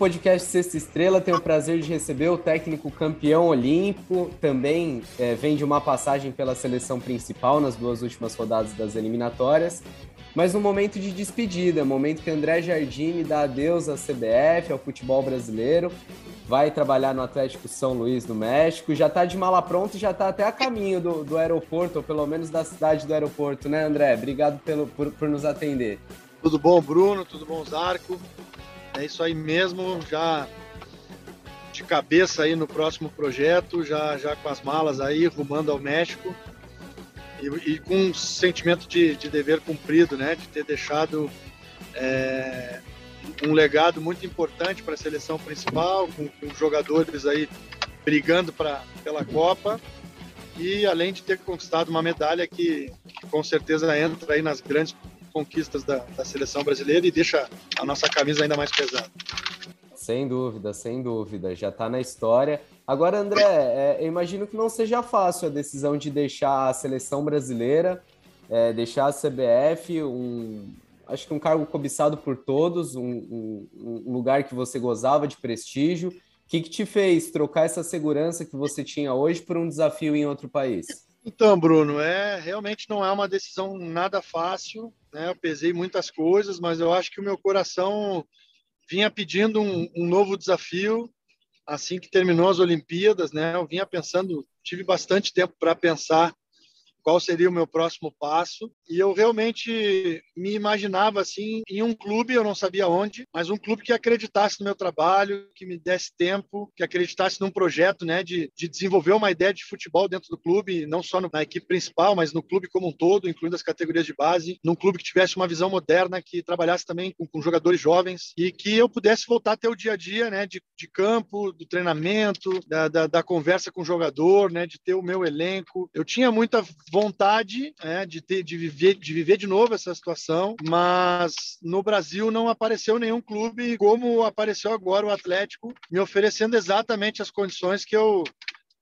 Podcast Sexta Estrela tem o prazer de receber o técnico campeão olímpico, também é, vem de uma passagem pela seleção principal nas duas últimas rodadas das eliminatórias, mas no momento de despedida, momento que André Jardine dá adeus à CBF, ao futebol brasileiro, vai trabalhar no Atlético São Luís, no México, já está de mala pronta e já está até a caminho do, do aeroporto, ou pelo menos da cidade do aeroporto, né, André? Obrigado pelo, por, por nos atender. Tudo bom, Bruno? Tudo bom, Zarco? É isso aí mesmo, já de cabeça aí no próximo projeto, já, já com as malas aí, rumando ao México e, e com um sentimento de, de, dever cumprido, né? De ter deixado é, um legado muito importante para a seleção principal, com, com jogadores aí brigando pra, pela Copa e além de ter conquistado uma medalha que, com certeza entra aí nas grandes conquistas da, da, seleção brasileira e deixa a nossa camisa ainda mais pesada. Sem dúvida, sem dúvida, já está na história. Agora, André, é, eu imagino que não seja fácil a decisão de deixar a seleção brasileira, é, deixar a CBF, um, acho que um cargo cobiçado por todos, um, um, um lugar que você gozava de prestígio. O que, que te fez trocar essa segurança que você tinha hoje por um desafio em outro país? Então, Bruno, é realmente não é uma decisão nada fácil. Né? Eu pesei muitas coisas, mas eu acho que o meu coração vinha pedindo um, um novo desafio assim que terminou as Olimpíadas, né? Eu vinha pensando, tive bastante tempo para pensar qual seria o meu próximo passo. E eu realmente me imaginava assim em um clube, eu não sabia onde, mas um clube que acreditasse no meu trabalho, que me desse tempo, que acreditasse num projeto, né, de, de desenvolver uma ideia de futebol dentro do clube, não só na equipe principal, mas no clube como um todo, incluindo as categorias de base, num clube que tivesse uma visão moderna, que trabalhasse também com, com jogadores jovens e que eu pudesse voltar até o dia a dia, né, de, de campo, do treinamento, da, da, da conversa com o jogador, né, de ter o meu elenco. Eu tinha muita vontade é, de, ter, de, viver, de viver de novo essa situação, mas no Brasil não apareceu nenhum clube como apareceu agora o Atlético, me oferecendo exatamente as condições que eu,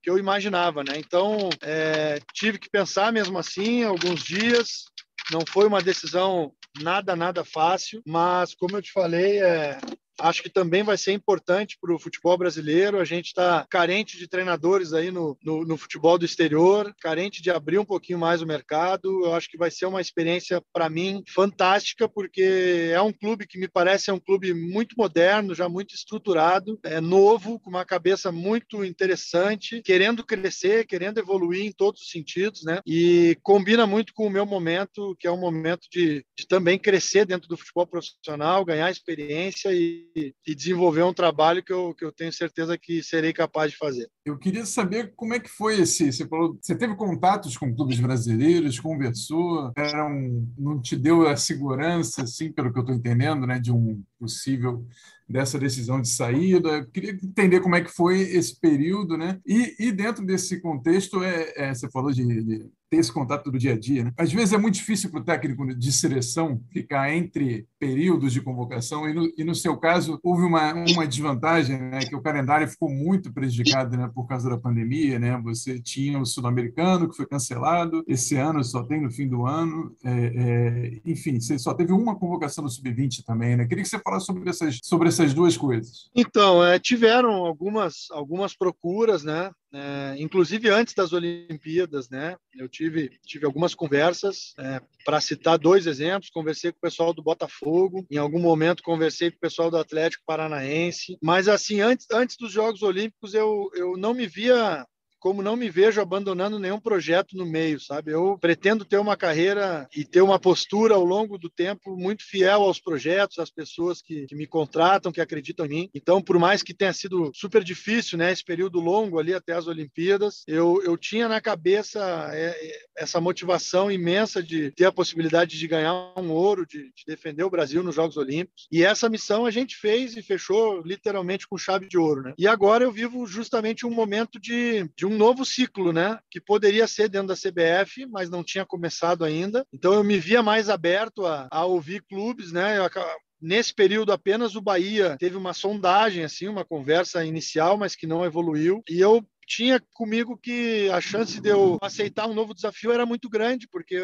que eu imaginava, né? Então, é, tive que pensar mesmo assim alguns dias. Não foi uma decisão nada, nada fácil, mas como eu te falei, é, Acho que também vai ser importante para o futebol brasileiro. A gente está carente de treinadores aí no, no, no, futebol do exterior, carente de abrir um pouquinho mais o mercado. Eu acho que vai ser uma experiência, para mim, fantástica, porque é um clube que me parece é um clube muito moderno, já muito estruturado, é novo, com uma cabeça muito interessante, querendo crescer, querendo evoluir em todos os sentidos, né? E combina muito com o meu momento, que é um momento de, de também crescer dentro do futebol profissional, ganhar experiência e e, desenvolver um trabalho que eu, que eu tenho certeza que serei capaz de fazer. Eu queria saber como é que foi esse. Você falou, você teve contatos com clubes brasileiros, conversou, era um, não te deu a segurança, assim, pelo que eu estou entendendo, né, de um possível dessa decisão de saída. Eu queria entender como é que foi esse período, né? E, e dentro desse contexto, é, é você falou de, de ter esse contato do dia a dia. Né? Às vezes é muito difícil para o técnico de seleção ficar entre períodos de convocação, e no, e no seu caso houve uma, uma desvantagem, né? que o calendário ficou muito prejudicado né? por causa da pandemia. Né? Você tinha o Sul-Americano, que foi cancelado, esse ano só tem no fim do ano, é, é, enfim, você só teve uma convocação no Sub-20 também. Né? Queria que você falasse sobre essas, sobre essas duas coisas. Então, é, tiveram algumas, algumas procuras, né? É, inclusive antes das Olimpíadas, né? Eu tive, tive algumas conversas, é, para citar dois exemplos, conversei com o pessoal do Botafogo, em algum momento conversei com o pessoal do Atlético Paranaense, mas assim, antes, antes dos Jogos Olímpicos eu, eu não me via como não me vejo abandonando nenhum projeto no meio, sabe? Eu pretendo ter uma carreira e ter uma postura ao longo do tempo muito fiel aos projetos, às pessoas que, que me contratam, que acreditam em mim. Então, por mais que tenha sido super difícil, né, esse período longo ali até as Olimpíadas, eu, eu tinha na cabeça é, é, essa motivação imensa de ter a possibilidade de ganhar um ouro, de, de defender o Brasil nos Jogos Olímpicos. E essa missão a gente fez e fechou literalmente com chave de ouro, né? E agora eu vivo justamente um momento de, de um novo ciclo, né? Que poderia ser dentro da CBF, mas não tinha começado ainda. Então eu me via mais aberto a, a ouvir clubes, né? Eu, Nesse período, apenas o Bahia teve uma sondagem, assim, uma conversa inicial, mas que não evoluiu. E eu tinha comigo que a chance de eu aceitar um novo desafio era muito grande, porque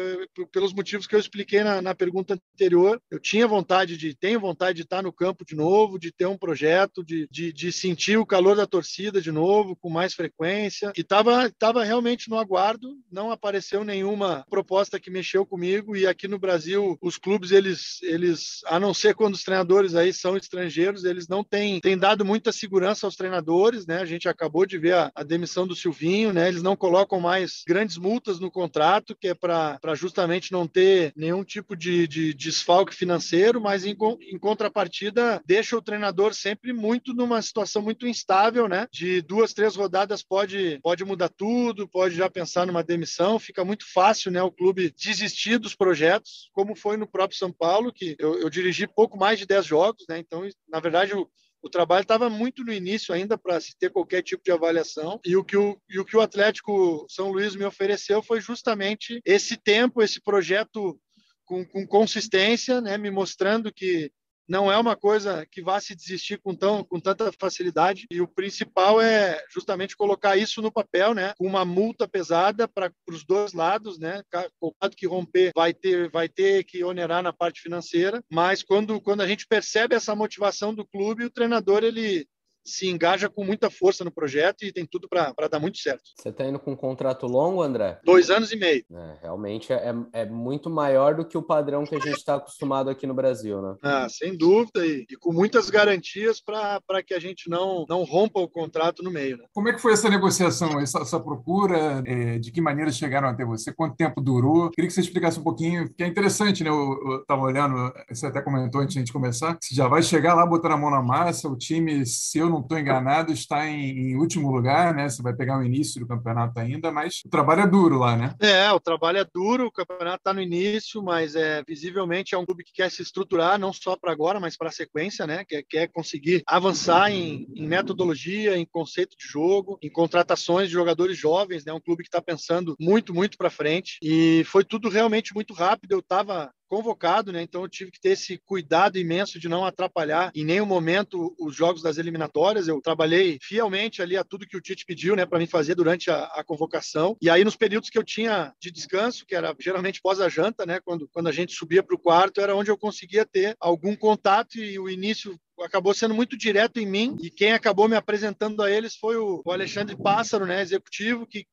pelos motivos que eu expliquei na, na pergunta anterior, eu tinha vontade de, tenho vontade de estar no campo de novo, de ter um projeto, de, de, de sentir o calor da torcida de novo, com mais frequência, e estava tava realmente no aguardo, não apareceu nenhuma proposta que mexeu comigo, e aqui no Brasil, os clubes, eles, eles a não ser quando os treinadores aí são estrangeiros, eles não têm, têm dado muita segurança aos treinadores, né? A gente acabou de ver a, a demissão do Silvinho, né? Eles não colocam mais grandes multas no contrato, que é para justamente não ter nenhum tipo de, de, de desfalque financeiro, mas em, em contrapartida deixa o treinador sempre muito numa situação muito instável, né? De duas, três rodadas pode, pode mudar tudo, pode já pensar numa demissão, fica muito fácil, né? O clube desistir dos projetos, como foi no próprio São Paulo, que eu, eu dirigi pouco mais de 10 jogos, né? Então, na verdade, o, o trabalho estava muito no início ainda para se ter qualquer tipo de avaliação. E o que o, e o que o Atlético São Luís me ofereceu foi justamente esse tempo, esse projeto com, com consistência, né, me mostrando que não é uma coisa que vá se desistir com, tão, com tanta facilidade. E o principal é justamente colocar isso no papel, né? Com uma multa pesada para os dois lados, né? O lado que romper vai ter, vai ter que onerar na parte financeira. Mas quando, quando a gente percebe essa motivação do clube, o treinador ele se engaja com muita força no projeto e tem tudo para dar muito certo. Você está indo com um contrato longo, André? Dois anos e meio. É, realmente é, é muito maior do que o padrão que a gente está acostumado aqui no Brasil, né? Ah, sem dúvida, e, e com muitas garantias para que a gente não, não rompa o contrato no meio. Né? Como é que foi essa negociação, essa, essa procura? É, de que maneira chegaram até você? Quanto tempo durou? Queria que você explicasse um pouquinho, que é interessante, né? Eu estava olhando, você até comentou antes de a gente começar, você já vai chegar lá botando a mão na massa, o time, se eu não estou enganado, está em, em, último lugar, né? Você vai pegar o início do campeonato ainda, mas o trabalho é duro lá, né? É, o trabalho é duro, o campeonato está no início, mas é visivelmente é um clube que quer se estruturar não só para agora, mas para a sequência, né? Quer, quer conseguir avançar em, em, metodologia, em conceito de jogo, em contratações de jogadores jovens, né? Um clube que está pensando muito, muito para frente e foi tudo realmente muito rápido. Eu estava convocado, né? Então eu tive que ter esse cuidado imenso de não atrapalhar em nenhum momento os jogos das eliminatórias. Eu trabalhei fielmente ali a tudo que o Tite pediu, né, para mim fazer durante a, a, convocação. E aí nos períodos que eu tinha de descanso, que era geralmente pós a janta, né, quando quando a gente subia para o quarto, era onde eu conseguia ter algum contato e o início acabou sendo muito direto em mim e quem acabou me apresentando a eles foi o, Alexandre Pássaro, né, executivo, que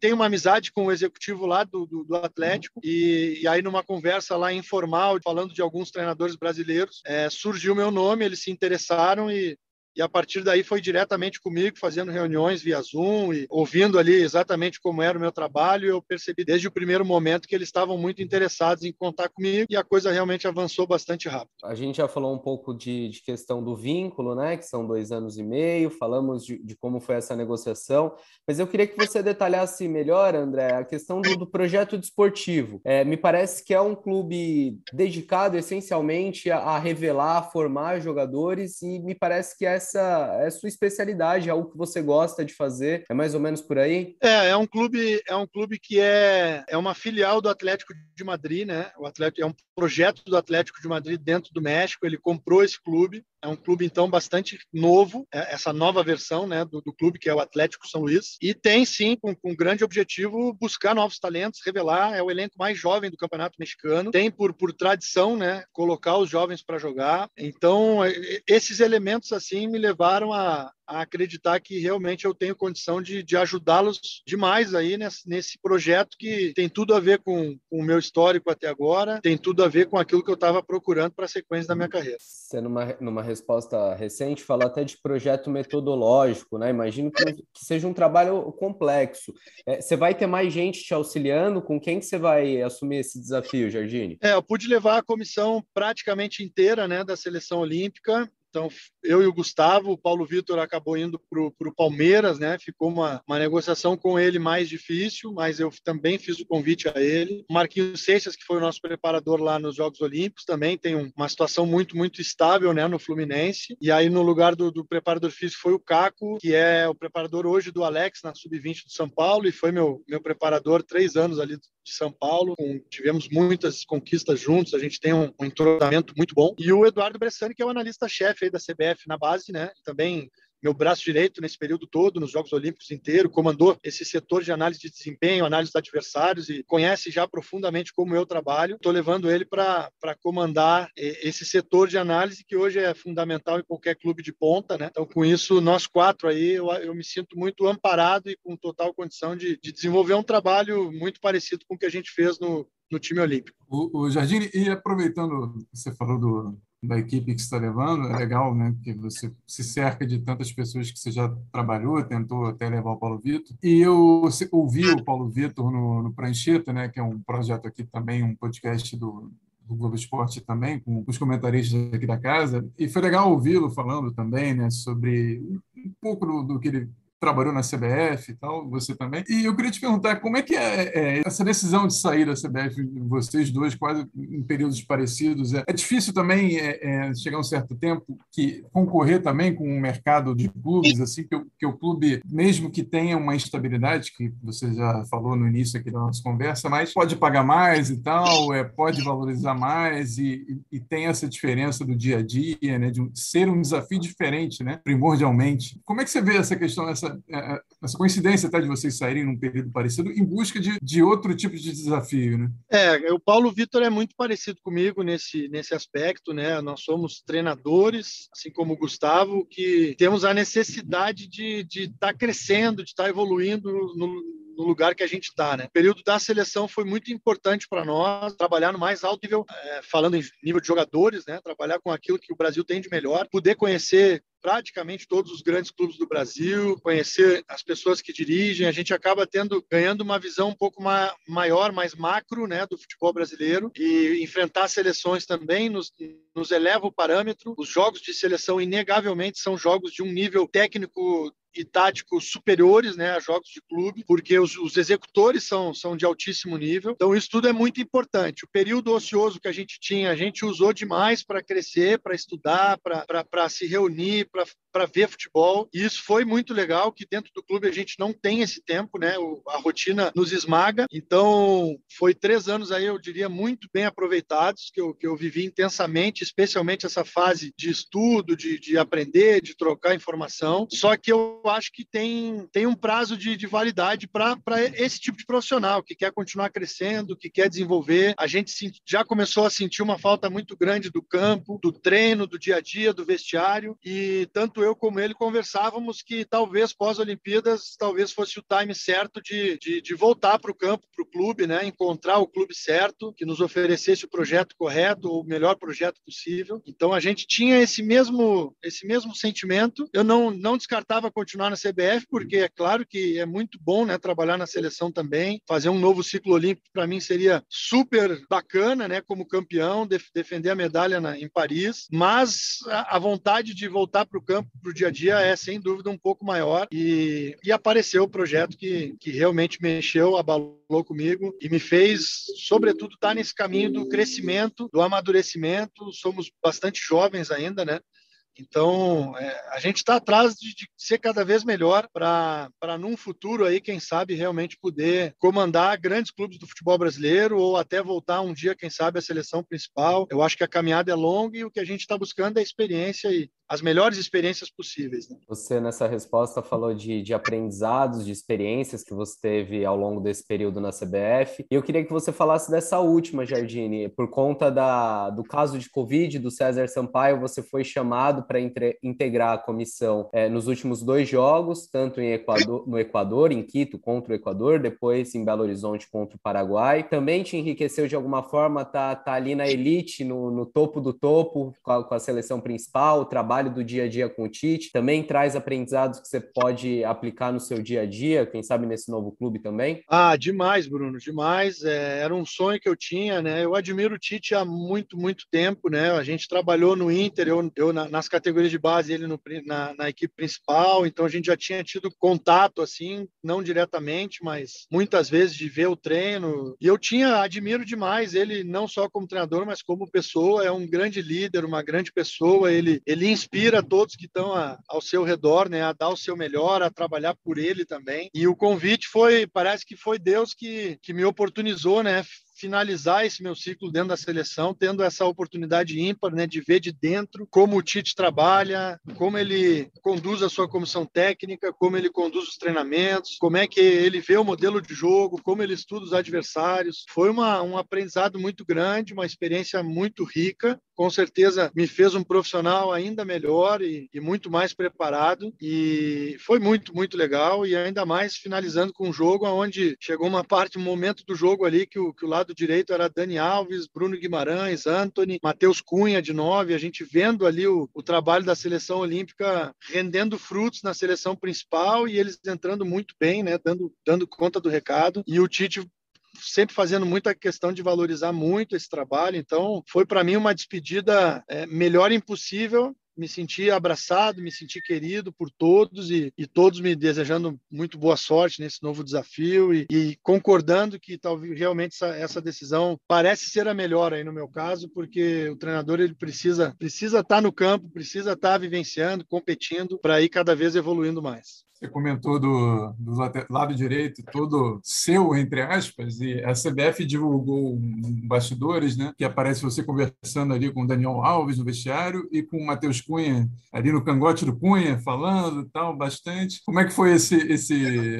tem uma amizade com o executivo lá do, do, do Atlético e, e, aí numa conversa lá informal falando de alguns treinadores brasileiros é, surgiu meu nome eles se interessaram e e a partir daí foi diretamente comigo, fazendo reuniões via Zoom e ouvindo ali exatamente como era o meu trabalho. Eu percebi desde o primeiro momento que eles estavam muito interessados em contar comigo e a coisa realmente avançou bastante rápido. A gente já falou um pouco de, de questão do vínculo, né? Que são dois anos e meio, falamos de, de, como foi essa negociação, mas eu queria que você detalhasse melhor, André, a questão do, do projeto desportivo. É, me parece que é um clube dedicado essencialmente a, a revelar, a formar jogadores e me parece que essa essa é sua especialidade, é algo que você gosta de fazer. É mais ou menos por aí? É, é um clube, é um clube que é, é uma filial do Atlético de Madrid, né? O Atlético é um projeto do Atlético de Madrid dentro do México. Ele comprou esse clube. É um clube então bastante novo, é essa nova versão, né, do, do, clube que é o Atlético São Luís. E tem sim, com, com grande objetivo, buscar novos talentos, revelar. É o elenco mais jovem do Campeonato Mexicano. Tem por, por tradição, né, colocar os jovens para jogar. Então esses elementos assim me levaram a, a acreditar que realmente eu tenho condição de, de ajudá-los demais aí nesse, nesse, projeto que tem tudo a ver com, com, o meu histórico até agora, tem tudo a ver com aquilo que eu estava procurando para a sequência da minha carreira. Você, numa, numa resposta recente, falou até de projeto metodológico, né? Imagino que, que seja um trabalho complexo. É, você vai ter mais gente te auxiliando? Com quem que você vai assumir esse desafio, Jardine? É, eu pude levar a comissão praticamente inteira né, da seleção olímpica então, eu e o Gustavo, o Paulo Vitor acabou indo para o Palmeiras, né? Ficou uma, uma negociação com ele mais difícil, mas eu também fiz o convite a ele. O Marquinhos Seixas, que foi o nosso preparador lá nos Jogos Olímpicos, também tem um, uma situação muito, muito estável, né? No Fluminense. E aí, no lugar do, do preparador físico, foi o Caco, que é o preparador hoje do Alex, na Sub-20 do São Paulo, e foi meu, meu preparador três anos ali de São Paulo. Com, tivemos muitas conquistas juntos, a gente tem um, um entrosamento muito bom. E o Eduardo Bressani, que é o analista-chefe da CBF na base, né? Também meu braço direito nesse período todo, nos Jogos Olímpicos inteiro, comandou esse setor de análise de desempenho, análise dos adversários e conhece já profundamente como eu trabalho. Estou levando ele para comandar esse setor de análise que hoje é fundamental em qualquer clube de ponta, né? Então, com isso, nós quatro aí, eu, eu me sinto muito amparado e com total condição de, de desenvolver um trabalho muito parecido com o que a gente fez no, no time olímpico. O, o Jardim, e aproveitando, você falou do, da equipe que está levando, é legal, né, que você se cerca de tantas pessoas que você já trabalhou, tentou até levar o Paulo Vitor. E eu ouvi o Paulo Vitor no, no Prancheta, né, que é um projeto aqui também, um podcast do, do Globo Esporte também, com os comentaristas aqui da casa, e foi legal ouvi-lo falando também, né, sobre um pouco do, do que ele trabalhou na CBF e tal, você também. E eu queria te perguntar como é que é, é essa decisão de sair da CBF, vocês dois, quase em períodos parecidos. É, é difícil também é, é, chegar um certo tempo que concorrer também com o um mercado de clubes, assim, que, que, o clube, mesmo que tenha uma instabilidade, que você já falou no início aqui da nossa conversa, mas pode pagar mais e tal, é, pode valorizar mais e, e, e tem essa diferença do dia a dia, né, de ser um desafio diferente, né, primordialmente. Como é que você vê essa questão, essa é, é, essa coincidência até de vocês saírem num período parecido em busca de, de outro tipo de desafio, né? É, o Paulo Vitor é muito parecido comigo nesse, nesse aspecto, né? Nós somos treinadores, assim como o Gustavo, que temos a necessidade de estar tá crescendo, de estar tá evoluindo no, no lugar que a gente está. Né? O período da seleção foi muito importante para nós, trabalhar no mais alto nível, é, falando em nível de jogadores, né? trabalhar com aquilo que o Brasil tem de melhor, poder conhecer praticamente todos os grandes clubes do Brasil, conhecer as pessoas que dirigem, a gente acaba tendo ganhando uma visão um pouco ma maior, mais macro, né, do futebol brasileiro e enfrentar seleções também nos, nos eleva o parâmetro. Os jogos de seleção inegavelmente são jogos de um nível técnico e táticos superiores né, a jogos de clube, porque os, os, executores são, são de altíssimo nível. Então, isso tudo é muito importante. O período ocioso que a gente tinha, a gente usou demais para crescer, para estudar, para se reunir, para ver futebol. E isso foi muito legal, que dentro do clube a gente não tem esse tempo, né? O, a rotina nos esmaga. Então, foi três anos aí, eu diria, muito bem aproveitados, que eu, que eu vivi intensamente, especialmente essa fase de estudo, de, de aprender, de trocar informação. Só que eu acho que tem, tem um prazo de, de validade para esse tipo de profissional que quer continuar crescendo, que quer desenvolver. A gente já começou a sentir uma falta muito grande do campo, do treino, do dia a dia, do vestiário. E tanto eu como ele conversávamos que talvez pós-Olimpíadas, talvez fosse o time certo de, de, de voltar para o campo, para o clube, né? encontrar o clube certo, que nos oferecesse o projeto correto, o melhor projeto possível. Então a gente tinha esse mesmo, esse mesmo sentimento. Eu não, não descartava continuar na CBF, porque é claro que é muito bom né, trabalhar na seleção também. Fazer um novo ciclo olímpico para mim seria super bacana, né, como campeão, def defender a medalha na, em Paris. Mas a, a vontade de voltar para o campo, para o dia a dia, é sem dúvida um pouco maior. E, e apareceu o projeto que, que realmente mexeu, abalou comigo e me fez, sobretudo, estar tá nesse caminho do crescimento, do amadurecimento. Somos bastante jovens ainda, né? Então, é, a gente está atrás de, de, ser cada vez melhor para, num futuro aí, quem sabe, realmente poder comandar grandes clubes do futebol brasileiro ou até voltar um dia, quem sabe, à seleção principal. Eu acho que a caminhada é longa e o que a gente está buscando é experiência e as melhores experiências possíveis. Né? Você, nessa resposta, falou de, de aprendizados, de experiências que você teve ao longo desse período na CBF. E eu queria que você falasse dessa última, Jardine. Por conta da, do caso de Covid do César Sampaio, você foi chamado para integrar a comissão é, nos últimos dois jogos, tanto Equador, no Equador, em Quito contra o Equador, depois em Belo Horizonte contra o Paraguai. Também te enriqueceu de alguma forma, tá, tá ali na elite, no, no topo do topo, com a, com a seleção principal, o trabalho do dia a dia com o Tite. Também traz aprendizados que você pode aplicar no seu dia a dia, quem sabe nesse novo clube também? Ah, demais, Bruno, demais. É, era um sonho que eu tinha, né? Eu admiro o Tite há muito, muito tempo, né? A gente trabalhou no Inter, eu, eu nas categorias de base, ele no, na, na, equipe principal, então a gente já tinha tido contato, assim, não diretamente, mas muitas vezes de ver o treino. E eu tinha, admiro demais ele, não só como treinador, mas como pessoa, é um grande líder, uma grande pessoa, ele, ele inspira todos que estão ao seu redor, né, a dar o seu melhor, a trabalhar por ele também. E o convite foi, parece que foi Deus que, que me oportunizou, né, finalizar esse meu ciclo dentro da seleção, tendo essa oportunidade ímpar, né, de ver de dentro como o Tite trabalha, como ele conduz a sua comissão técnica, como ele conduz os treinamentos, como é que ele vê o modelo de jogo, como ele estuda os adversários. Foi uma, um aprendizado muito grande, uma experiência muito rica. Com certeza me fez um profissional ainda melhor e, e muito mais preparado. E foi muito, muito legal. E ainda mais finalizando com um jogo onde chegou uma parte, um momento do jogo ali que o, que o lado direito era Dani Alves, Bruno Guimarães, Anthony, Matheus Cunha de nove. A gente vendo ali o, o trabalho da seleção olímpica rendendo frutos na seleção principal e eles entrando muito bem, né? Dando, dando conta do recado. E o Tite sempre fazendo muita questão de valorizar muito esse trabalho. Então, foi para mim uma despedida é, melhor impossível. Me senti abraçado, me senti querido por todos e, e todos me desejando muito boa sorte nesse novo desafio e, e concordando que talvez realmente essa, essa, decisão parece ser a melhor aí no meu caso, porque o treinador ele precisa precisa estar tá no campo, precisa estar tá vivenciando, competindo para ir cada vez evoluindo mais. Você comentou do, do, lado direito, todo seu, entre aspas, e a CBF divulgou bastidores, né? Que aparece você conversando ali com o Daniel Alves no vestiário e com o Matheus Cunha ali no cangote do Cunha, falando tal, bastante. Como é que foi esse. esse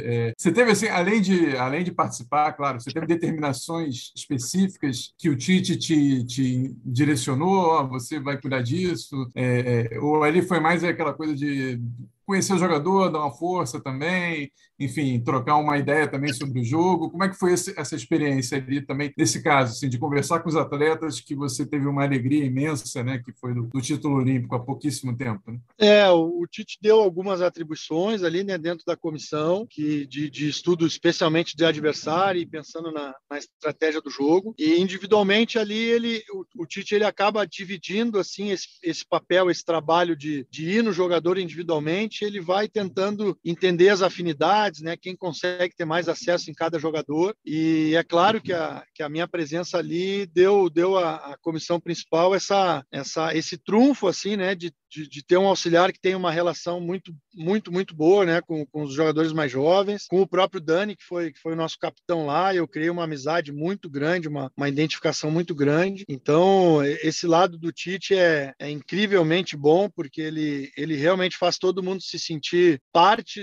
é... Você teve, assim, além de, além de participar, claro, você teve determinações específicas que o Tite te, te direcionou, ó, você vai cuidar disso, é, é, ou ali foi mais aquela coisa de conhecer o jogador, dar uma força também, enfim, trocar uma ideia também sobre o jogo. Como é que foi esse, essa experiência ali também, nesse caso, assim, de conversar com os atletas que você teve uma alegria imensa, né, que foi do, do título olímpico há pouquíssimo tempo? Né? É, o, o, Tite deu algumas atribuições ali, né, dentro da comissão, que de, de estudo especialmente de adversário e pensando na, na, estratégia do jogo. E individualmente ali ele, o, o Tite ele acaba dividindo assim esse, esse papel, esse trabalho de, de ir no jogador individualmente ele vai tentando entender as afinidades, né? Quem consegue ter mais acesso em cada jogador. E é claro que a, que a minha presença ali deu, deu à, comissão principal essa, essa, esse trunfo, assim, né? De, de, de, ter um auxiliar que tem uma relação muito, muito, muito boa, né? Com, com os jogadores mais jovens, com o próprio Dani, que foi, que foi o nosso capitão lá. Eu criei uma amizade muito grande, uma, uma identificação muito grande. Então, esse lado do Tite é, é incrivelmente bom, porque ele, ele realmente faz todo mundo se sentir parte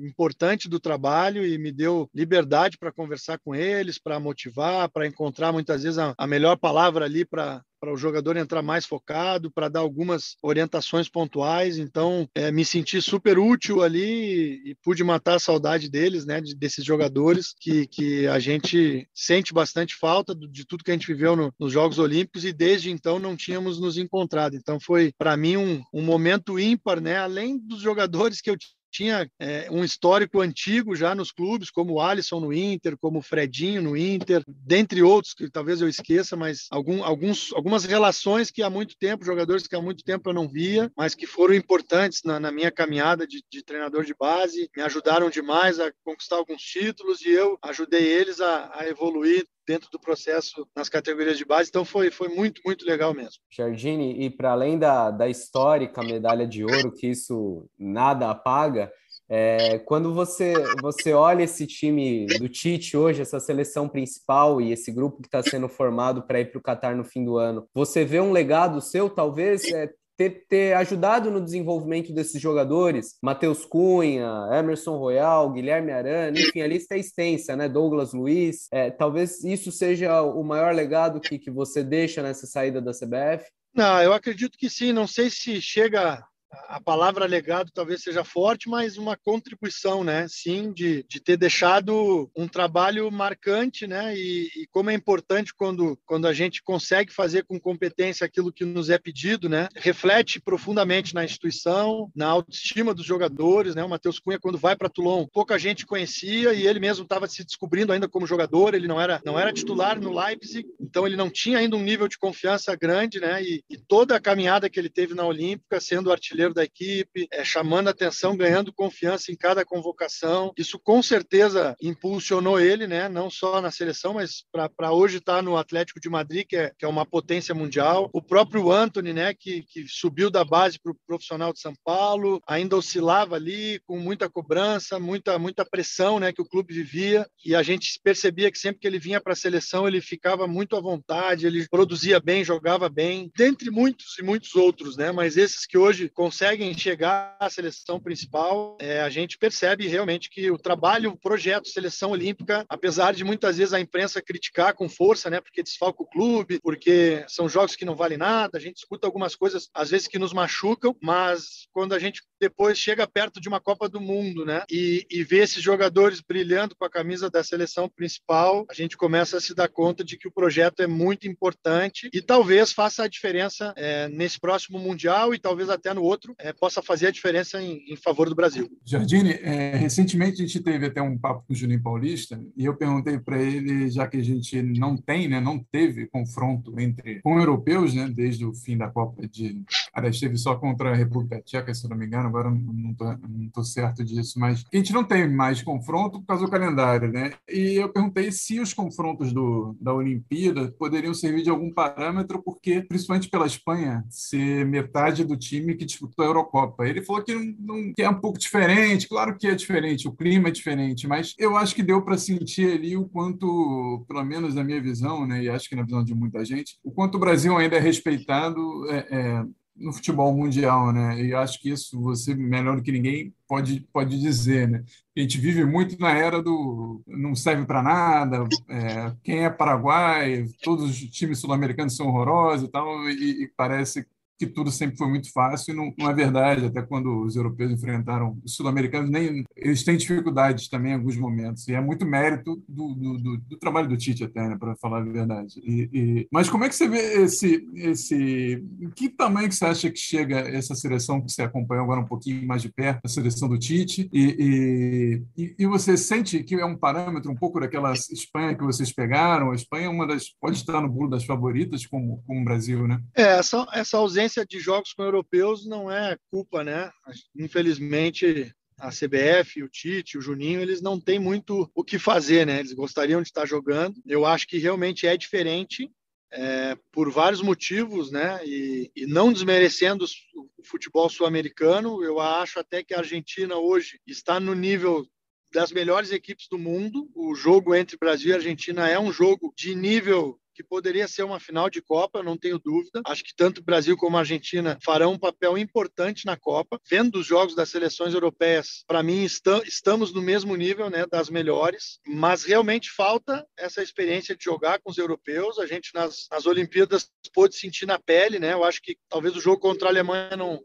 importante do trabalho e me deu liberdade para conversar com eles, para motivar, para encontrar muitas vezes a, a melhor palavra ali para para o jogador entrar mais focado, para dar algumas orientações pontuais. Então, é, me senti super útil ali e, pude matar a saudade deles, né, de, desses jogadores que, que a gente sente bastante falta de, de tudo que a gente viveu no, nos Jogos Olímpicos e desde então não tínhamos nos encontrado. Então, foi para mim um, um momento ímpar, né, além dos jogadores que eu tinha é, um histórico antigo já nos clubes, como o Alisson no Inter, como o Fredinho no Inter, dentre outros que talvez eu esqueça, mas algum, alguns, algumas relações que há muito tempo, jogadores que há muito tempo eu não via, mas que foram importantes na, na minha caminhada de, de, treinador de base, me ajudaram demais a conquistar alguns títulos e eu ajudei eles a, a evoluir dentro do processo nas categorias de base. Então foi, foi muito, muito legal mesmo. Jardine, e para além da, da histórica medalha de ouro, que isso nada apaga, é, quando você, você olha esse time do Tite hoje, essa seleção principal e esse grupo que está sendo formado para ir para o Qatar no fim do ano, você vê um legado seu, talvez, é, ter, ter ajudado no desenvolvimento desses jogadores, Matheus Cunha, Emerson Royal, Guilherme Arana, enfim, a lista é extensa, né? Douglas Luiz. É, talvez isso seja o maior legado que, que você deixa nessa saída da CBF? Não, eu acredito que sim. Não sei se chega a palavra legado talvez seja forte, mas uma contribuição, né? Sim, de, de ter deixado um trabalho marcante, né? E, e, como é importante quando, quando a gente consegue fazer com competência aquilo que nos é pedido, né? Reflete profundamente na instituição, na autoestima dos jogadores, né? O Matheus Cunha, quando vai para Toulon, pouca gente conhecia e ele mesmo estava se descobrindo ainda como jogador, ele não era, não era titular no Leipzig, então ele não tinha ainda um nível de confiança grande, né? E, e toda a caminhada que ele teve na Olímpica, sendo artilheiro artilheiro da equipe, é, chamando atenção, ganhando confiança em cada convocação. Isso com certeza impulsionou ele, né? Não só na seleção, mas para hoje estar tá no Atlético de Madrid, que é, que é uma potência mundial. O próprio Anthony, né? Que, que subiu da base para o profissional de São Paulo, ainda oscilava ali com muita cobrança, muita muita pressão, né? Que o clube vivia e a gente percebia que sempre que ele vinha para a seleção ele ficava muito à vontade, ele produzia bem, jogava bem, dentre muitos e muitos outros, né? Mas esses que hoje conseguem chegar à seleção principal, é, a gente percebe realmente que o trabalho, o projeto Seleção Olímpica, apesar de muitas vezes a imprensa criticar com força, né? Porque desfalca o clube, porque são jogos que não valem nada, a gente escuta algumas coisas às vezes que nos machucam, mas quando a gente depois chega perto de uma Copa do Mundo, né? E, e vê esses jogadores brilhando com a camisa da seleção principal, a gente começa a se dar conta de que o projeto é muito importante e talvez faça a diferença é, nesse próximo Mundial e talvez até no outro é, possa fazer a diferença em, em favor do Brasil. Jardine, é, recentemente a gente teve até um papo com o Juninho Paulista e eu perguntei para ele, já que a gente não tem, né, não teve confronto entre com europeus, né, desde o fim da Copa de... Aliás, teve só contra a República Tcheca, se não me engano, agora não estou certo disso, mas a gente não tem mais confronto por causa do calendário, né? E eu perguntei se os confrontos do, da Olimpíada poderiam servir de algum parâmetro, porque, principalmente pela Espanha, ser metade do time que disputou a Eurocopa. Ele falou que, não, que é um pouco diferente, claro que é diferente, o clima é diferente, mas eu acho que deu para sentir ali o quanto, pelo menos na minha visão, né, e acho que na visão de muita gente, o quanto o Brasil ainda é respeitado é, é, no futebol mundial, né? E acho que isso você melhor do que ninguém pode pode dizer, né? A gente vive muito na era do não serve para nada, é, quem é Paraguai, todos os times sul-americanos são horrorosos e tal, e, e parece que tudo sempre foi muito fácil, e não, não é verdade. Até quando os europeus enfrentaram os sul-americanos, nem eles têm dificuldades também em alguns momentos. E é muito mérito do, do, do, do trabalho do Tite, até, né, para falar a verdade. E, e, mas como é que você vê esse, esse. Que tamanho que você acha que chega essa seleção que você acompanhou agora um pouquinho mais de perto, a seleção do Tite? E, e, e você sente que é um parâmetro um pouco daquela Espanha que vocês pegaram? A Espanha é uma das. pode estar no bolo das favoritas, como, como o Brasil, né? É, essa, essa ausência ausência de jogos com europeus não é culpa, né? Infelizmente, a CBF, o Tite, o Juninho, eles não têm muito o que fazer, né? Eles gostariam de estar jogando. Eu acho que realmente é diferente é, por vários motivos, né? E, e não desmerecendo o futebol sul-americano, eu acho até que a Argentina hoje está no nível das melhores equipes do mundo. O jogo entre Brasil e Argentina é um jogo de nível que poderia ser uma final de Copa, não tenho dúvida. Acho que tanto o Brasil como a Argentina farão um papel importante na Copa. Vendo os jogos das seleções europeias, para mim estamos no mesmo nível, né, das melhores, mas realmente falta essa experiência de jogar com os europeus. A gente nas, nas Olimpíadas pôde sentir na pele, né? Eu acho que talvez o jogo contra a Alemanha não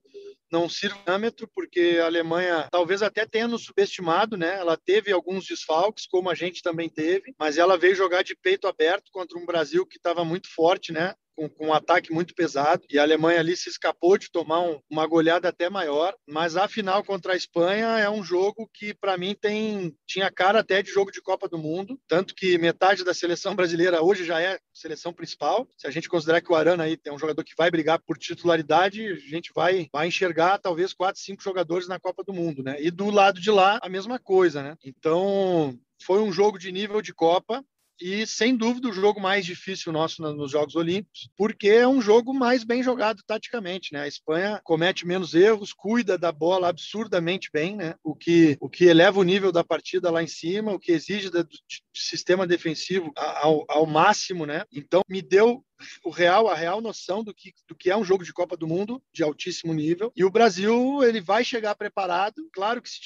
não sirva parâmetro, porque a Alemanha talvez até tenha nos subestimado, né? Ela teve alguns desfalques, como a gente também teve, mas ela veio jogar de peito aberto contra um Brasil que estava muito forte, né? Com, com, um ataque muito pesado e a Alemanha ali se escapou de tomar um, uma goleada até maior, mas a final contra a Espanha é um jogo que para mim tem tinha cara até de jogo de Copa do Mundo, tanto que metade da seleção brasileira hoje já é seleção principal. Se a gente considerar que o Arana aí é um jogador que vai brigar por titularidade, a gente vai vai enxergar talvez quatro, cinco jogadores na Copa do Mundo, né? E do lado de lá a mesma coisa, né? Então foi um jogo de nível de Copa e sem dúvida o jogo mais difícil nosso nos Jogos Olímpicos, porque é um jogo mais bem jogado taticamente, né? A Espanha comete menos erros, cuida da bola absurdamente bem, né? O que o que eleva o nível da partida lá em cima, o que exige do, sistema defensivo ao, ao máximo, né? Então me deu o real, a real noção do que, do que é um jogo de Copa do Mundo de altíssimo nível. E o Brasil, ele vai chegar preparado. Claro que se,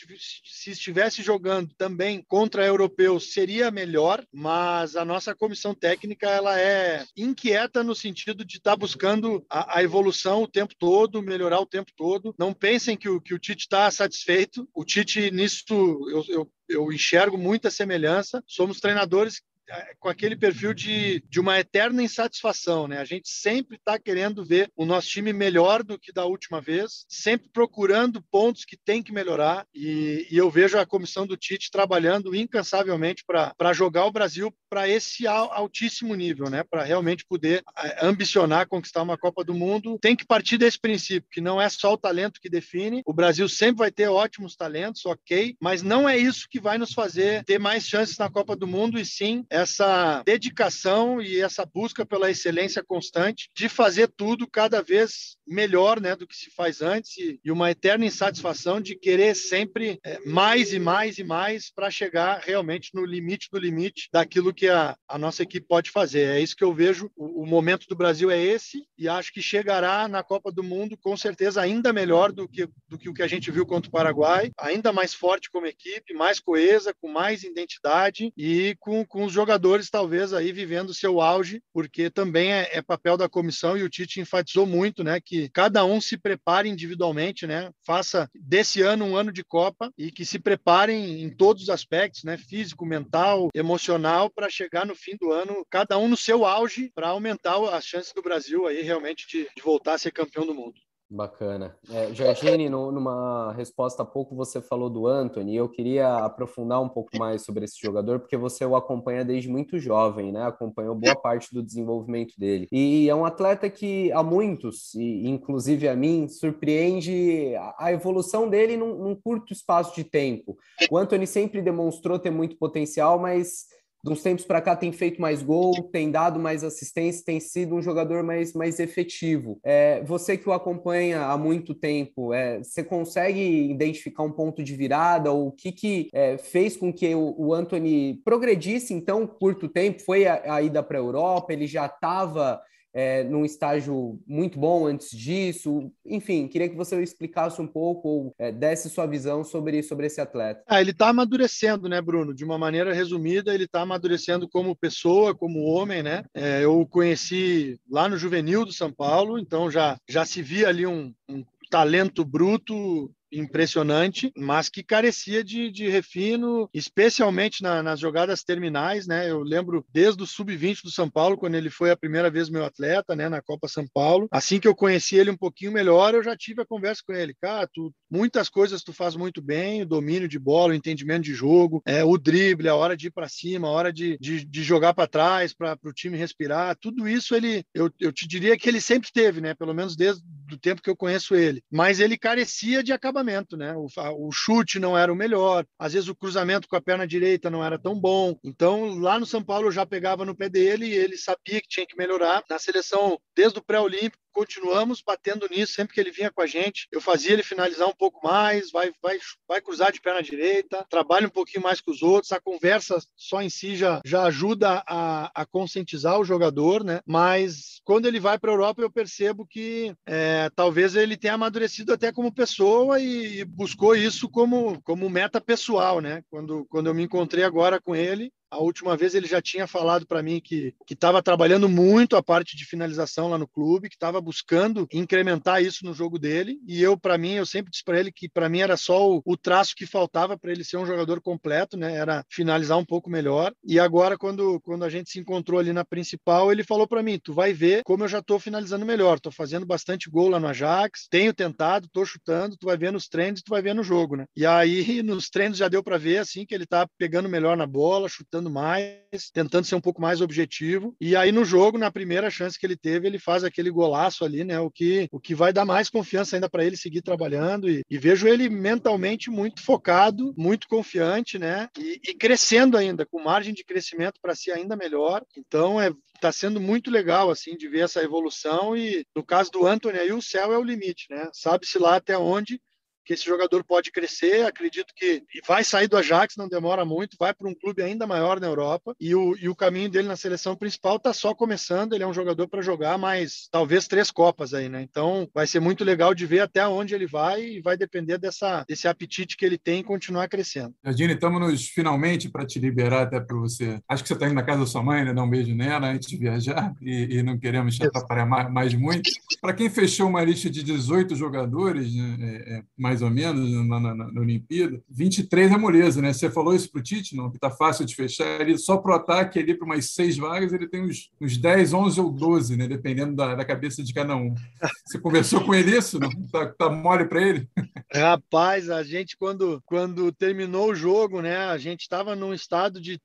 se estivesse jogando também contra europeus seria melhor, mas a nossa comissão técnica ela é inquieta no sentido de estar tá buscando a, a, evolução o tempo todo, melhorar o tempo todo. Não pensem que o, que o Tite está satisfeito. O Tite, nisso, eu, eu eu enxergo muita semelhança. Somos treinadores com aquele perfil de, de uma eterna insatisfação, né? A gente sempre está querendo ver o nosso time melhor do que da última vez, sempre procurando pontos que tem que melhorar. E, e eu vejo a comissão do Tite trabalhando incansavelmente para jogar o Brasil para esse altíssimo nível, né? Para realmente poder é, ambicionar conquistar uma Copa do Mundo. Tem que partir desse princípio, que não é só o talento que define. O Brasil sempre vai ter ótimos talentos, ok, mas não é isso que vai nos fazer ter mais chances na Copa do Mundo, e sim essa dedicação e essa busca pela excelência constante de fazer tudo cada vez melhor né, do que se faz antes e, e uma eterna insatisfação de querer sempre é, mais e mais e mais para chegar realmente no limite do limite daquilo que a, a nossa equipe pode fazer. É isso que eu vejo. O, o momento do Brasil é esse e acho que chegará na Copa do Mundo com certeza ainda melhor do que, do que o que a gente viu contra o Paraguai, ainda mais forte como equipe, mais coesa, com mais identidade e com, com os jogadores talvez aí vivendo seu auge, porque também é, é papel da comissão e o Tite enfatizou muito, né, que cada um se prepare individualmente, né? Faça desse ano um ano de Copa e que se preparem em todos os aspectos, né? Físico, mental, emocional, para chegar no fim do ano, cada um no seu auge, para aumentar as chances do Brasil aí realmente de, de voltar a ser campeão do mundo. Bacana. É, Jardine, no, numa resposta há pouco você falou do Anthony, eu queria aprofundar um pouco mais sobre esse jogador, porque você o acompanha desde muito jovem, né? Acompanhou boa parte do desenvolvimento dele. E é um atleta que a muitos, e inclusive a mim, surpreende a evolução dele num, num curto espaço de tempo. O Anthony sempre demonstrou ter muito potencial, mas de uns tempos para cá tem feito mais gol, tem dado mais assistência, tem sido um jogador mais, mais efetivo. É, você que o acompanha há muito tempo, é, você consegue identificar um ponto de virada ou o que, que é, fez com que o, o Anthony progredisse em tão curto tempo? Foi a, a ida para a Europa, ele já estava é, num estágio muito bom antes disso? Enfim, queria que você explicasse um pouco ou é, desse sua visão sobre, sobre esse atleta. Ah, ele está amadurecendo, né, Bruno? De uma maneira resumida, ele está amadurecendo como pessoa, como homem, né? É, eu o conheci lá no Juvenil do São Paulo, então já, já se via ali um, um talento bruto impressionante, mas que carecia de, de refino, especialmente na, nas jogadas terminais, né? Eu lembro desde o sub-20 do São Paulo, quando ele foi a primeira vez meu atleta, né, na Copa São Paulo. Assim que eu conheci ele um pouquinho melhor, eu já tive a conversa com ele. Cara, tu, muitas coisas tu faz muito bem, o domínio de bola, o entendimento de jogo, é, o drible, a hora de ir para cima, a hora de, de, de jogar para trás, para o time respirar, tudo isso ele, eu, eu te diria que ele sempre teve, né? Pelo menos desde o tempo que eu conheço ele. Mas ele carecia de acabar acabamento, né? O, o, chute não era o melhor, às vezes o cruzamento com a perna direita não era tão bom. Então, lá no São Paulo eu já pegava no pé dele e ele sabia que tinha que melhorar. Na seleção, desde o pré-olímpico, continuamos batendo nisso sempre que ele vinha com a gente. Eu fazia ele finalizar um pouco mais, vai, vai, vai cruzar de perna direita, trabalha um pouquinho mais que os outros. A conversa só em si já, já ajuda a, a conscientizar o jogador, né? Mas quando ele vai para a Europa, eu percebo que é, talvez ele tenha amadurecido até como pessoa e, e buscou isso como, como meta pessoal, né? Quando, quando eu me encontrei agora com ele, a última vez ele já tinha falado para mim que estava trabalhando muito a parte de finalização lá no clube, que estava buscando incrementar isso no jogo dele. E eu, para mim, eu sempre disse para ele que para mim era só o, o traço que faltava para ele ser um jogador completo, né? Era finalizar um pouco melhor. E agora, quando, quando a gente se encontrou ali na principal, ele falou para mim: tu vai ver como eu já estou finalizando melhor. Estou fazendo bastante gol lá no Ajax, tenho tentado, estou chutando, tu vai ver nos treinos, tu vai ver no jogo, né? E aí, nos treinos já deu para ver assim que ele está pegando melhor na bola, chutando acertando mais, tentando ser um pouco mais objetivo. E aí no jogo, na primeira chance que ele teve, ele faz aquele golaço ali, né? O que, o que vai dar mais confiança ainda para ele seguir trabalhando. E, e, vejo ele mentalmente muito focado, muito confiante, né? E, e crescendo ainda, com margem de crescimento para ser ainda melhor. Então é está sendo muito legal assim de ver essa evolução e no caso do Anthony aí o céu é o limite, né? Sabe-se lá até onde que esse jogador pode crescer. Acredito que vai sair do Ajax, não demora muito, vai para um clube ainda maior na Europa. E o, e o caminho dele na seleção principal está só começando. Ele é um jogador para jogar mais talvez três Copas aí, né? Então vai ser muito legal de ver até onde ele vai e vai depender dessa, desse apetite que ele tem em continuar crescendo. Jardine, estamos nos finalmente para te liberar até para você. Acho que você está indo na casa da sua mãe, né? Dar um beijo nela antes de viajar e, e não queremos te atrapalhar mais, mais muito. Para quem fechou uma lista de 18 jogadores, né? é, é, mais mais ou menos, na, na, na Olimpíada. 23 é moleza, né? Você falou isso para o Tite, não? Que está fácil de fechar. Ele só para o ataque, ali para umas seis vagas, ele tem uns, uns 10, 11 ou 12, né? Dependendo da, da cabeça de cada um. Você conversou com ele isso? Não? Tá, tá mole para ele? Rapaz, a gente, quando, quando terminou o jogo, né? A gente estava num estado de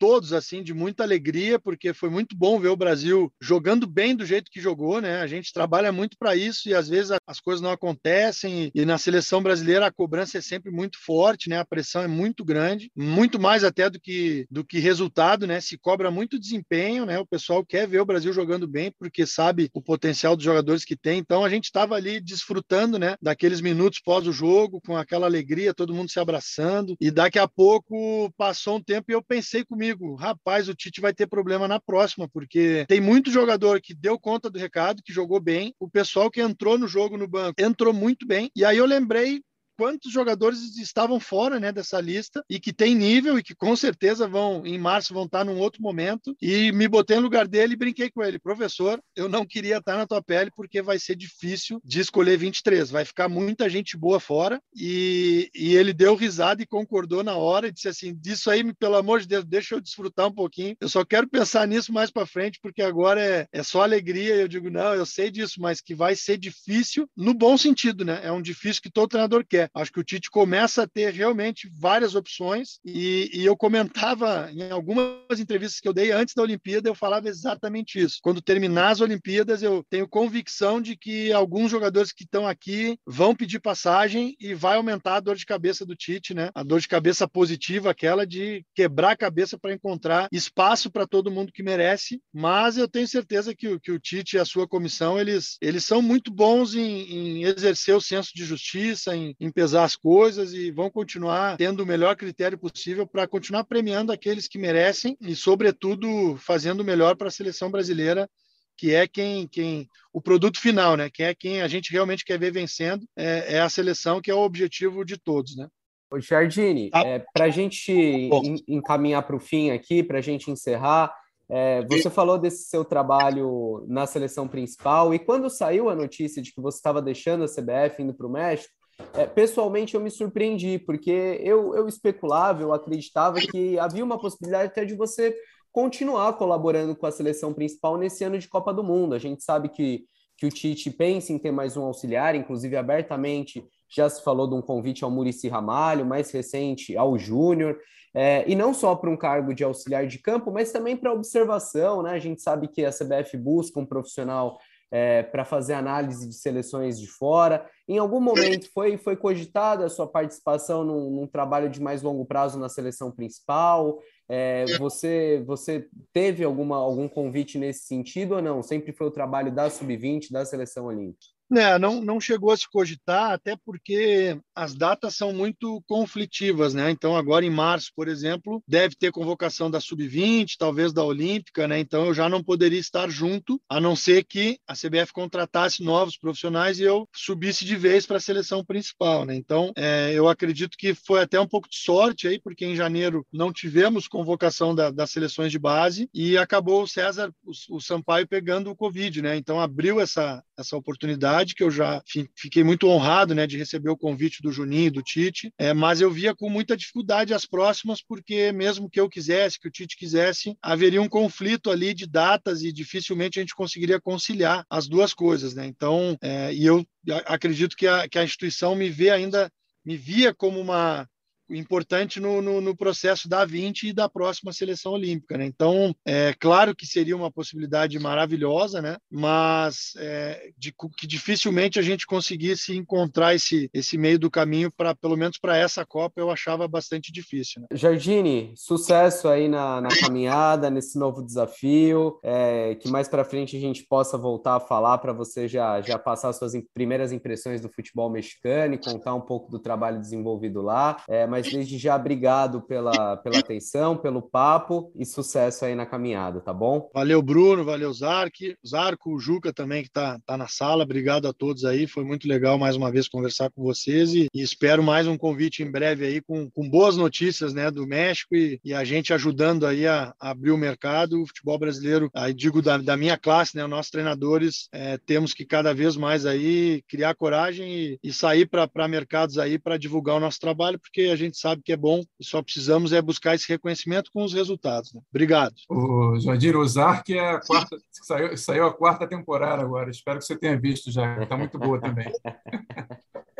todos assim de muita alegria, porque foi muito bom ver o Brasil jogando bem do jeito que jogou, né? A gente trabalha muito para isso e às vezes as coisas não acontecem e, na seleção brasileira a cobrança é sempre muito forte, né? A pressão é muito grande, muito mais até do que do que resultado, né? Se cobra muito desempenho, né? O pessoal quer ver o Brasil jogando bem porque sabe o potencial dos jogadores que tem. Então a gente estava ali desfrutando, né, daqueles minutos pós o jogo com aquela alegria, todo mundo se abraçando e daqui a pouco passou um tempo e eu pensei comigo rapaz, o Tite vai ter problema na próxima, porque tem muito jogador que deu conta do recado, que jogou bem, o pessoal que entrou no jogo no banco entrou muito bem, e aí eu lembrei quantos jogadores estavam fora né, dessa lista e que tem nível e que com certeza vão, em março, vão estar num outro momento. E me botei no lugar dele e brinquei com ele. Professor, eu não queria estar na tua pele porque vai ser difícil de escolher 23. Vai ficar muita gente boa fora. E, e ele deu risada e concordou na hora e disse assim: Disso aí, pelo amor de Deus, deixa eu desfrutar um pouquinho. Eu só quero pensar nisso mais para frente porque agora é, é só alegria. Eu digo: Não, eu sei disso, mas que vai ser difícil no bom sentido, né? É um difícil que todo treinador quer. Acho que o Tite começa a ter realmente várias opções e, e, eu comentava em algumas entrevistas que eu dei antes da Olimpíada, eu falava exatamente isso. Quando terminar as Olimpíadas, eu tenho convicção de que alguns jogadores que estão aqui vão pedir passagem e vai aumentar a dor de cabeça do Tite, né? A dor de cabeça positiva, aquela de quebrar a cabeça para encontrar espaço para todo mundo que merece. Mas eu tenho certeza que, que o Tite e a sua comissão, eles, eles são muito bons em, em exercer o senso de justiça, em, em pesar as coisas e vão continuar tendo o melhor critério possível para continuar premiando aqueles que merecem e, sobretudo, fazendo o melhor para a seleção brasileira, que é quem, quem o produto final, né? Quem é quem a gente realmente quer ver vencendo é, é a seleção que é o objetivo de todos, né? Ô, Jardine, ah. é, para a gente encaminhar para o fim aqui, para a gente encerrar, é, você falou desse seu trabalho na seleção principal e quando saiu a notícia de que você estava deixando a CBF indo para o México, é, pessoalmente eu me surpreendi, porque eu, eu especulava, eu acreditava que havia uma possibilidade até de você continuar colaborando com a seleção principal nesse ano de Copa do Mundo. A gente sabe que, que o Tite pensa em ter mais um auxiliar, inclusive abertamente já se falou de um convite ao Murici Ramalho, mais recente ao Júnior, é, e não só para um cargo de auxiliar de campo, mas também para observação, né? A gente sabe que a CBF busca um profissional é, para fazer análise de seleções de fora. Em algum momento foi, foi cogitada a sua participação num, num, trabalho de mais longo prazo na seleção principal? É, você, você teve alguma, algum convite nesse sentido ou não? Sempre foi o trabalho da Sub-20, da seleção olímpica? É, não, não chegou a se cogitar, até porque as datas são muito conflitivas, né? Então, agora em março, por exemplo, deve ter convocação da Sub-20, talvez da Olímpica, né? Então, eu já não poderia estar junto, a não ser que a CBF contratasse novos profissionais e eu subisse de vez para a seleção principal, né? Então, é, eu acredito que foi até um pouco de sorte aí, porque em janeiro não tivemos convocação da, das seleções de base e acabou o César, o, o Sampaio, pegando o Covid, né? Então, abriu essa, essa oportunidade que eu já fiquei muito honrado né, de receber o convite do Juninho, do Tite, é, mas eu via com muita dificuldade as próximas, porque mesmo que eu quisesse, que o Tite quisesse, haveria um conflito ali de datas e dificilmente a gente conseguiria conciliar as duas coisas. Né? Então, é, e eu acredito que a, que a instituição me vê ainda, me via como uma importante no, no, no, processo da 20 e da próxima seleção olímpica. Né? Então, é claro que seria uma possibilidade maravilhosa, né? mas é, de, que dificilmente a gente conseguisse encontrar esse, esse meio do caminho para, pelo menos para essa Copa, eu achava bastante difícil. Né? Jardine, sucesso aí na, na caminhada, nesse novo desafio, é, que mais para frente a gente possa voltar a falar para você já, já passar suas primeiras impressões do futebol mexicano e contar um pouco do trabalho desenvolvido lá. É, mas Mas desde já, obrigado pela, pela atenção, pelo papo e sucesso aí na caminhada, tá bom? Valeu, Bruno, valeu, Zark, Zarco, o Juca também que está tá na sala. Obrigado a todos aí. Foi muito legal mais uma vez conversar com vocês e, e espero mais um convite em breve aí com, com boas notícias né, do México e, e a gente ajudando aí a, a, abrir o mercado. O futebol brasileiro, aí digo da, da minha classe, né, nossos treinadores, é, temos que cada vez mais aí criar coragem e, e sair para mercados aí para divulgar o nosso trabalho, porque a gente sabe que é bom e só precisamos é buscar esse reconhecimento com os resultados. Né? Obrigado. O Jardim Ozark é a quarta, saiu, saiu a quarta temporada agora. Espero que você tenha visto já. Está muito boa também.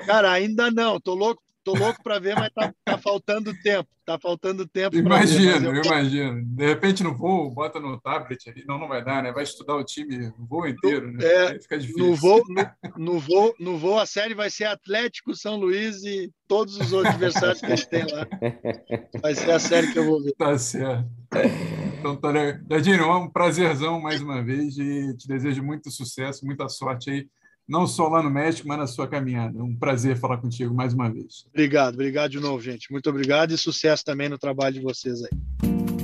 Cara, ainda não. Tô louco Tô louco para ver, mas tá, tá, faltando tempo. Tá faltando tempo. Imagino, imagino. De repente no voo, bota no tablet ali. Não, não vai dar, né? Vai estudar o time o voo inteiro, né? É, fica difícil. No voo, no, no, voo, no voo, a série vai ser Atlético, São Luís e todos os outros adversários que a gente tem lá. Vai ser a série que eu vou ver. Tá certo. Então, tá legal. É um prazerzão mais uma vez e te desejo muito sucesso, muita sorte aí não só lá no México, mas na sua caminhada. Um prazer falar contigo mais uma vez. Obrigado, obrigado de novo, gente. Muito obrigado e sucesso também no trabalho de vocês aí.